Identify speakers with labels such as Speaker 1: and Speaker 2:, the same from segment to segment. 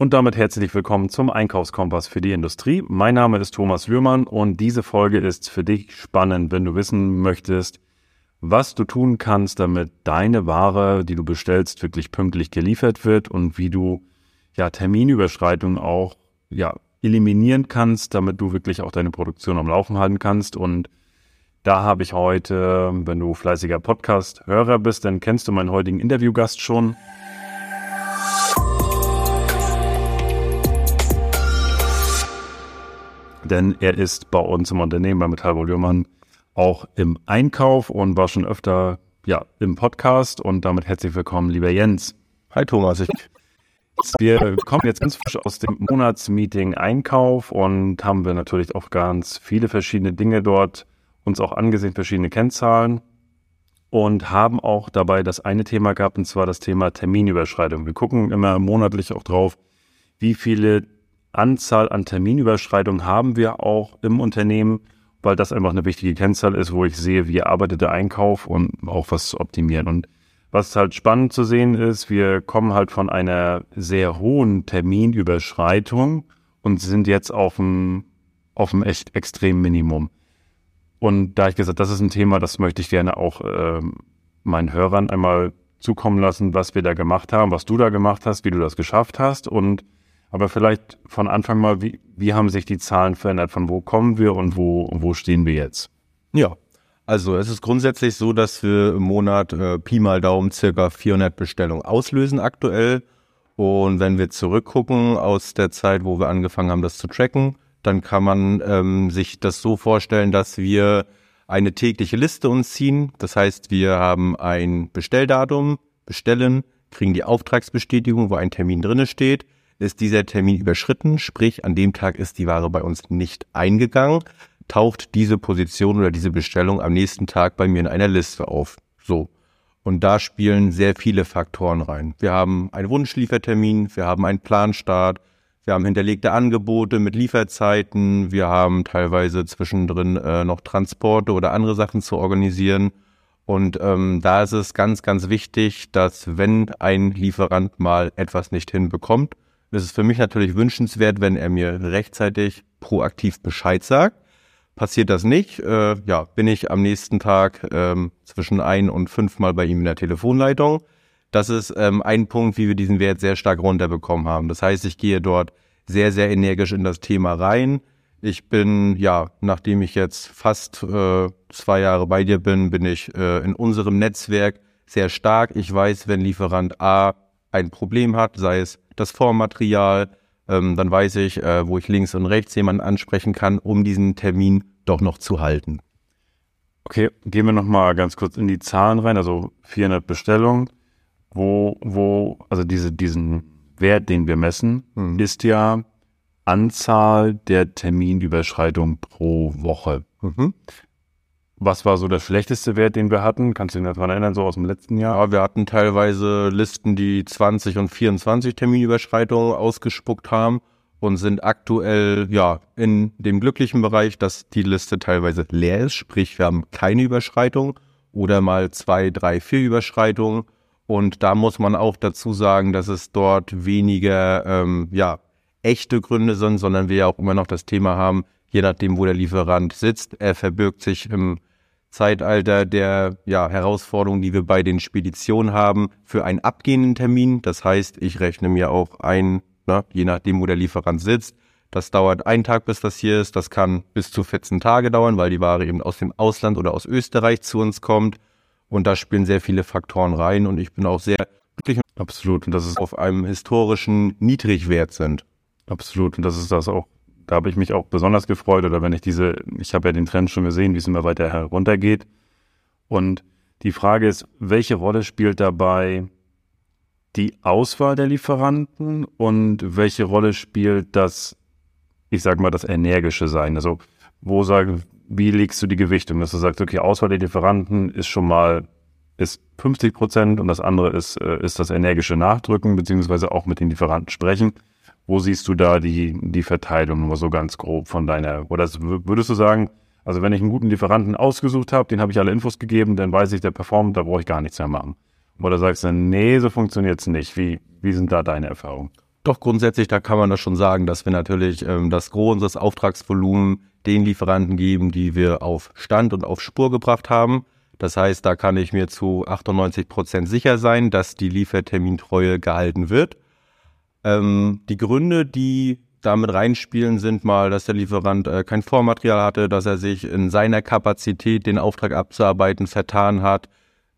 Speaker 1: Und damit herzlich willkommen zum Einkaufskompass für die Industrie. Mein Name ist Thomas Lührmann und diese Folge ist für dich spannend, wenn du wissen möchtest, was du tun kannst, damit deine Ware, die du bestellst, wirklich pünktlich geliefert wird und wie du ja Terminüberschreitungen auch ja eliminieren kannst, damit du wirklich auch deine Produktion am Laufen halten kannst und da habe ich heute, wenn du fleißiger Podcast-Hörer bist, dann kennst du meinen heutigen Interviewgast schon. Denn er ist bei uns im Unternehmen bei Metallbau Lührmann auch im Einkauf und war schon öfter ja, im Podcast. Und damit herzlich willkommen, lieber Jens.
Speaker 2: Hi Thomas. Ich
Speaker 1: wir kommen jetzt ganz frisch aus dem Monatsmeeting Einkauf und haben wir natürlich auch ganz viele verschiedene Dinge dort uns auch angesehen, verschiedene Kennzahlen und haben auch dabei das eine Thema gehabt, und zwar das Thema Terminüberschreitung. Wir gucken immer monatlich auch drauf, wie viele Anzahl an Terminüberschreitungen haben wir auch im Unternehmen, weil das einfach eine wichtige Kennzahl ist, wo ich sehe, wie arbeitet der Einkauf und auch was zu optimieren. Und was halt spannend zu sehen ist, wir kommen halt von einer sehr hohen Terminüberschreitung und sind jetzt auf einem, auf einem echt extremen Minimum. Und da ich gesagt, das ist ein Thema, das möchte ich gerne auch äh, meinen Hörern einmal zukommen lassen, was wir da gemacht haben, was du da gemacht hast, wie du das geschafft hast und aber vielleicht von Anfang mal, wie, wie haben sich die Zahlen verändert? Von wo kommen wir und wo, wo stehen wir jetzt?
Speaker 2: Ja, also es ist grundsätzlich so, dass wir im Monat äh, Pi mal Daumen circa 400 Bestellungen auslösen aktuell. Und wenn wir zurückgucken aus der Zeit, wo wir angefangen haben, das zu tracken, dann kann man ähm, sich das so vorstellen, dass wir eine tägliche Liste uns ziehen. Das heißt, wir haben ein Bestelldatum, bestellen, kriegen die Auftragsbestätigung, wo ein Termin drinne steht. Ist dieser Termin überschritten, sprich an dem Tag ist die Ware bei uns nicht eingegangen, taucht diese Position oder diese Bestellung am nächsten Tag bei mir in einer Liste auf. So. Und da spielen sehr viele Faktoren rein. Wir haben einen Wunschliefertermin, wir haben einen Planstart, wir haben hinterlegte Angebote mit Lieferzeiten. Wir haben teilweise zwischendrin äh, noch Transporte oder andere Sachen zu organisieren. Und ähm, da ist es ganz, ganz wichtig, dass wenn ein Lieferant mal etwas nicht hinbekommt, ist es für mich natürlich wünschenswert, wenn er mir rechtzeitig proaktiv Bescheid sagt. Passiert das nicht, äh, ja, bin ich am nächsten Tag ähm, zwischen ein und fünfmal bei ihm in der Telefonleitung. Das ist ähm, ein Punkt, wie wir diesen Wert sehr stark runterbekommen haben. Das heißt, ich gehe dort sehr, sehr energisch in das Thema rein. Ich bin, ja, nachdem ich jetzt fast äh, zwei Jahre bei dir bin, bin ich äh, in unserem Netzwerk sehr stark. Ich weiß, wenn Lieferant A ein Problem hat, sei es das Vormaterial, ähm, dann weiß ich, äh, wo ich links und rechts jemanden ansprechen kann, um diesen Termin doch noch zu halten.
Speaker 1: Okay, gehen wir nochmal ganz kurz in die Zahlen rein. Also 400 Bestellungen wo, wo, also diese, diesen Wert, den wir messen, mhm. ist ja Anzahl der Terminüberschreitungen pro Woche. Mhm. Was war so der schlechteste Wert, den wir hatten? Kannst du dich daran erinnern, so aus dem letzten Jahr?
Speaker 2: Ja, wir hatten teilweise Listen, die 20 und 24 Terminüberschreitungen ausgespuckt haben und sind aktuell ja in dem glücklichen Bereich, dass die Liste teilweise leer ist, sprich wir haben keine Überschreitung oder mal zwei, drei, vier Überschreitungen und da muss man auch dazu sagen, dass es dort weniger ähm, ja, echte Gründe sind, sondern wir ja auch immer noch das Thema haben, je nachdem, wo der Lieferant sitzt, er verbirgt sich im Zeitalter der ja, Herausforderungen, die wir bei den Speditionen haben, für einen abgehenden Termin. Das heißt, ich rechne mir auch ein, ne, je nachdem, wo der Lieferant sitzt. Das dauert einen Tag, bis das hier ist. Das kann bis zu 14 Tage dauern, weil die Ware eben aus dem Ausland oder aus Österreich zu uns kommt. Und da spielen sehr viele Faktoren rein und ich bin auch sehr glücklich.
Speaker 1: Absolut. Und das ist auf einem historischen Niedrigwert sind. Absolut. Und das ist das auch. Da habe ich mich auch besonders gefreut. Oder wenn ich diese, ich habe ja den Trend schon gesehen, wie es immer weiter heruntergeht. Und die Frage ist, welche Rolle spielt dabei die Auswahl der Lieferanten und welche Rolle spielt das, ich sage mal, das energische Sein? Also, wo sagen, wie legst du die Gewichtung, dass du sagst, okay, Auswahl der Lieferanten ist schon mal ist 50 Prozent und das andere ist, äh, ist das energische Nachdrücken, beziehungsweise auch mit den Lieferanten sprechen. Wo siehst du da die, die Verteilung nur so ganz grob von deiner, oder würdest du sagen, also wenn ich einen guten Lieferanten ausgesucht habe, den habe ich alle Infos gegeben, dann weiß ich, der performt, da brauche ich gar nichts mehr machen. Oder sagst du, nee, so funktioniert es nicht. Wie, wie sind da deine Erfahrungen?
Speaker 2: Doch grundsätzlich, da kann man das schon sagen, dass wir natürlich ähm, das Gros unseres Auftragsvolumen den Lieferanten geben, die wir auf Stand und auf Spur gebracht haben. Das heißt, da kann ich mir zu 98 Prozent sicher sein, dass die Liefertermintreue gehalten wird. Ähm, die Gründe, die damit reinspielen, sind mal, dass der Lieferant äh, kein Vormaterial hatte, dass er sich in seiner Kapazität, den Auftrag abzuarbeiten, vertan hat,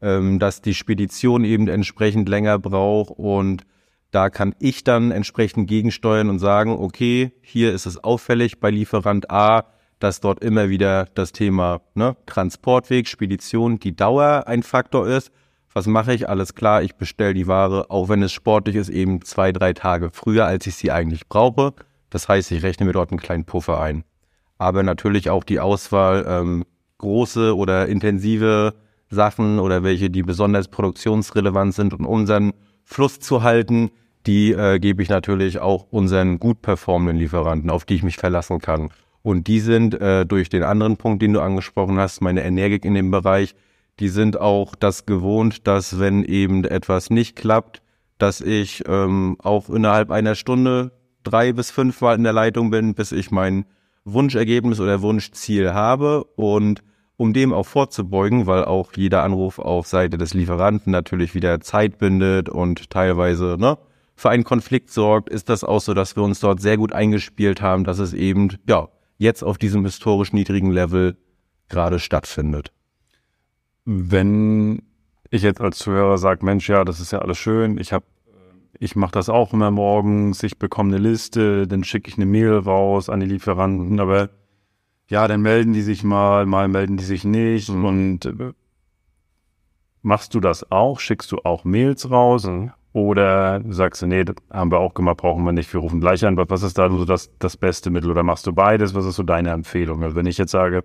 Speaker 2: ähm, dass die Spedition eben entsprechend länger braucht und da kann ich dann entsprechend gegensteuern und sagen, okay, hier ist es auffällig bei Lieferant A, dass dort immer wieder das Thema ne, Transportweg, Spedition, die Dauer ein Faktor ist. Was mache ich? Alles klar, ich bestelle die Ware, auch wenn es sportlich ist, eben zwei, drei Tage früher, als ich sie eigentlich brauche. Das heißt, ich rechne mir dort einen kleinen Puffer ein. Aber natürlich auch die Auswahl, ähm, große oder intensive Sachen oder welche, die besonders produktionsrelevant sind und unseren Fluss zu halten, die äh, gebe ich natürlich auch unseren gut performenden Lieferanten, auf die ich mich verlassen kann. Und die sind äh, durch den anderen Punkt, den du angesprochen hast, meine Energik in dem Bereich, die sind auch das gewohnt, dass wenn eben etwas nicht klappt, dass ich ähm, auch innerhalb einer Stunde drei bis fünfmal in der Leitung bin, bis ich mein Wunschergebnis oder Wunschziel habe. Und um dem auch vorzubeugen, weil auch jeder Anruf auf Seite des Lieferanten natürlich wieder Zeit bindet und teilweise ne, für einen Konflikt sorgt, ist das auch so, dass wir uns dort sehr gut eingespielt haben, dass es eben ja jetzt auf diesem historisch niedrigen Level gerade stattfindet.
Speaker 1: Wenn ich jetzt als Zuhörer sage, Mensch, ja, das ist ja alles schön, ich habe ich mache das auch immer morgens, ich bekomme eine Liste, dann schicke ich eine Mail raus an die Lieferanten, aber ja, dann melden die sich mal, mal melden die sich nicht. Mhm. Und äh, machst du das auch? Schickst du auch Mails raus? Mhm. Oder sagst du, nee, das haben wir auch gemacht, brauchen wir nicht, wir rufen gleich an. Was ist da so das, das beste Mittel? Oder machst du beides? Was ist so deine Empfehlung? Also wenn ich jetzt sage,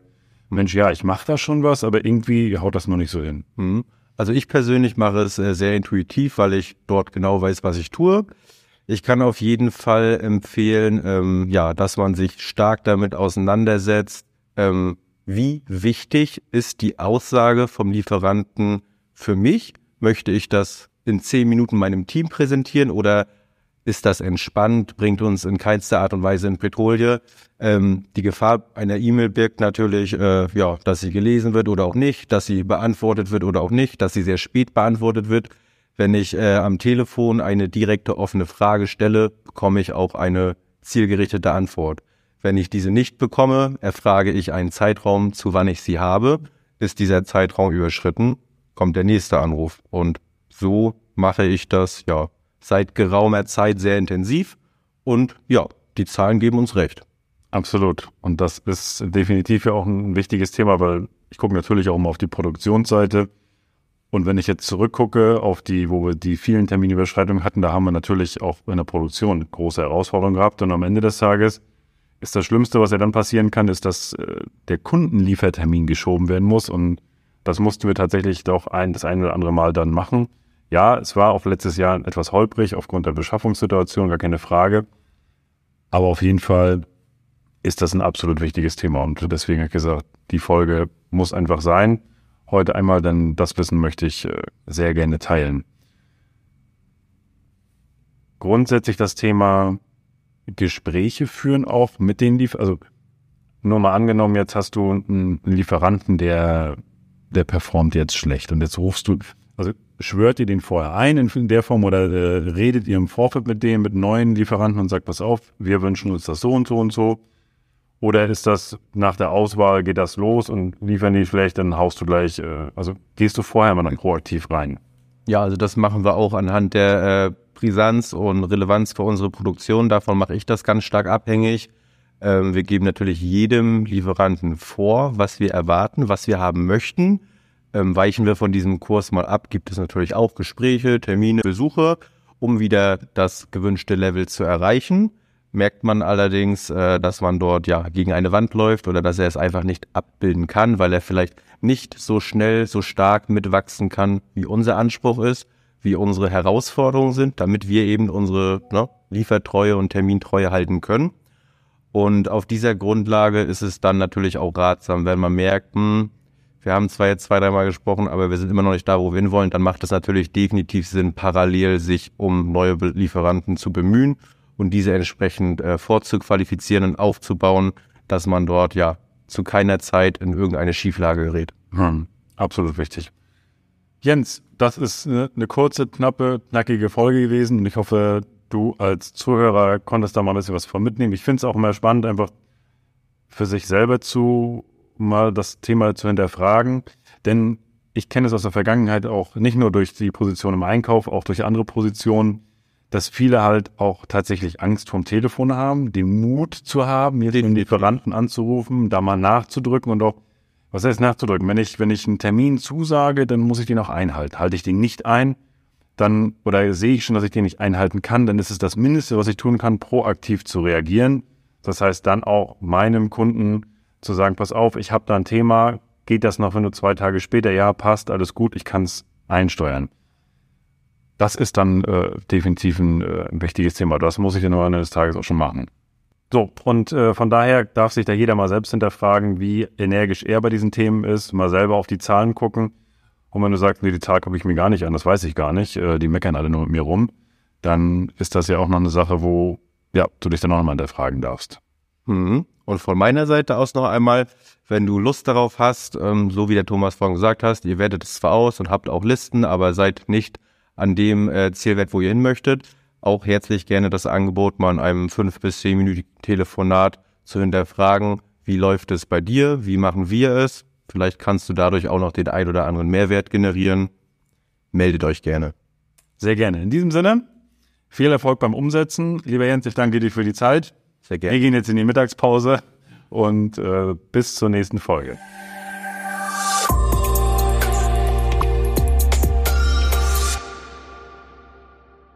Speaker 1: Mensch, ja, ich mache da schon was, aber irgendwie haut das noch nicht so hin.
Speaker 2: Mhm. Also ich persönlich mache es äh, sehr intuitiv, weil ich dort genau weiß, was ich tue. Ich kann auf jeden Fall empfehlen, ähm, ja, dass man sich stark damit auseinandersetzt, ähm, wie wichtig ist die Aussage vom Lieferanten für mich? Möchte ich das in zehn Minuten meinem Team präsentieren oder ist das entspannt, bringt uns in keinster Art und Weise in Petrolie. Ähm, die Gefahr einer E-Mail birgt natürlich, äh, ja, dass sie gelesen wird oder auch nicht, dass sie beantwortet wird oder auch nicht, dass sie sehr spät beantwortet wird. Wenn ich äh, am Telefon eine direkte offene Frage stelle, bekomme ich auch eine zielgerichtete Antwort. Wenn ich diese nicht bekomme, erfrage ich einen Zeitraum, zu wann ich sie habe. Ist dieser Zeitraum überschritten, kommt der nächste Anruf. Und so mache ich das, ja, seit geraumer Zeit sehr intensiv und ja, die Zahlen geben uns recht.
Speaker 1: Absolut. Und das ist definitiv ja auch ein wichtiges Thema, weil ich gucke natürlich auch immer auf die Produktionsseite. Und wenn ich jetzt zurückgucke auf die, wo wir die vielen Terminüberschreitungen hatten, da haben wir natürlich auch in der Produktion große Herausforderungen gehabt. Und am Ende des Tages ist das Schlimmste, was ja dann passieren kann, ist, dass äh, der Kundenliefertermin geschoben werden muss. Und das mussten wir tatsächlich doch ein, das ein oder andere Mal dann machen. Ja, es war auch letztes Jahr etwas holprig aufgrund der Beschaffungssituation, gar keine Frage. Aber auf jeden Fall ist das ein absolut wichtiges Thema. Und deswegen habe ich gesagt, die Folge muss einfach sein. Heute einmal, denn das Wissen möchte ich äh, sehr gerne teilen. Grundsätzlich das Thema Gespräche führen auch mit den Lieferanten. Also nur mal angenommen, jetzt hast du einen Lieferanten, der, der performt jetzt schlecht und jetzt rufst du, also schwört ihr den vorher ein in der Form oder äh, redet ihr im Vorfeld mit dem, mit neuen Lieferanten und sagt, pass auf, wir wünschen uns das so und so und so. Oder ist das nach der Auswahl, geht das los und liefern die schlecht, dann haust du gleich, äh, also gehst du vorher mal dann proaktiv rein?
Speaker 2: Ja, also das machen wir auch anhand der äh, Brisanz und Relevanz für unsere Produktion. Davon mache ich das ganz stark abhängig. Ähm, wir geben natürlich jedem Lieferanten vor, was wir erwarten, was wir haben möchten ähm, weichen wir von diesem Kurs mal ab, gibt es natürlich auch Gespräche, Termine, Besuche, um wieder das gewünschte Level zu erreichen. Merkt man allerdings, äh, dass man dort ja gegen eine Wand läuft oder dass er es einfach nicht abbilden kann, weil er vielleicht nicht so schnell, so stark mitwachsen kann, wie unser Anspruch ist, wie unsere Herausforderungen sind, damit wir eben unsere ne, Liefertreue und Termintreue halten können. Und auf dieser Grundlage ist es dann natürlich auch ratsam, wenn man merkt, hm, wir haben zwar jetzt zwei, dreimal gesprochen, aber wir sind immer noch nicht da, wo wir hinwollen, dann macht es natürlich definitiv Sinn, parallel sich um neue Lieferanten zu bemühen und diese entsprechend äh, vorzuqualifizieren und aufzubauen, dass man dort ja zu keiner Zeit in irgendeine Schieflage gerät.
Speaker 1: Hm, absolut wichtig. Jens, das ist eine, eine kurze, knappe, knackige Folge gewesen und ich hoffe, du als Zuhörer konntest da mal ein bisschen was von mitnehmen. Ich finde es auch immer spannend, einfach für sich selber zu mal das Thema zu hinterfragen, denn ich kenne es aus der Vergangenheit auch nicht nur durch die Position im Einkauf, auch durch andere Positionen, dass viele halt auch tatsächlich Angst vom Telefon haben, den Mut zu haben, mir den Lieferanten anzurufen, da mal nachzudrücken und auch, was heißt nachzudrücken? Wenn ich, wenn ich einen Termin zusage, dann muss ich den auch einhalten. Halte ich den nicht ein, dann, oder sehe ich schon, dass ich den nicht einhalten kann, dann ist es das Mindeste, was ich tun kann, proaktiv zu reagieren. Das heißt, dann auch meinem Kunden zu sagen, pass auf, ich habe da ein Thema, geht das noch, wenn du zwei Tage später, ja, passt, alles gut, ich kann es einsteuern. Das ist dann äh, definitiv ein, äh, ein wichtiges Thema. Das muss ich dann am Ende des Tages auch schon machen. So, und äh, von daher darf sich da jeder mal selbst hinterfragen, wie energisch er bei diesen Themen ist, mal selber auf die Zahlen gucken. Und wenn du sagst, nee, die Zahl gucke ich mir gar nicht an, das weiß ich gar nicht, äh, die meckern alle nur mit mir rum, dann ist das ja auch noch eine Sache, wo ja, du dich dann auch nochmal hinterfragen darfst.
Speaker 2: Mhm. Und von meiner Seite aus noch einmal, wenn du Lust darauf hast, ähm, so wie der Thomas vorhin gesagt hast, ihr wertet es zwar aus und habt auch Listen, aber seid nicht an dem äh, Zielwert, wo ihr hin möchtet, auch herzlich gerne das Angebot, mal in einem fünf bis zehnminütigen Telefonat zu hinterfragen, wie läuft es bei dir, wie machen wir es. Vielleicht kannst du dadurch auch noch den ein oder anderen Mehrwert generieren. Meldet euch gerne.
Speaker 1: Sehr gerne. In diesem Sinne, viel Erfolg beim Umsetzen. Lieber Jens, ich danke dir für die Zeit.
Speaker 2: Sehr gerne.
Speaker 1: Wir gehen jetzt in die Mittagspause und äh, bis zur nächsten Folge.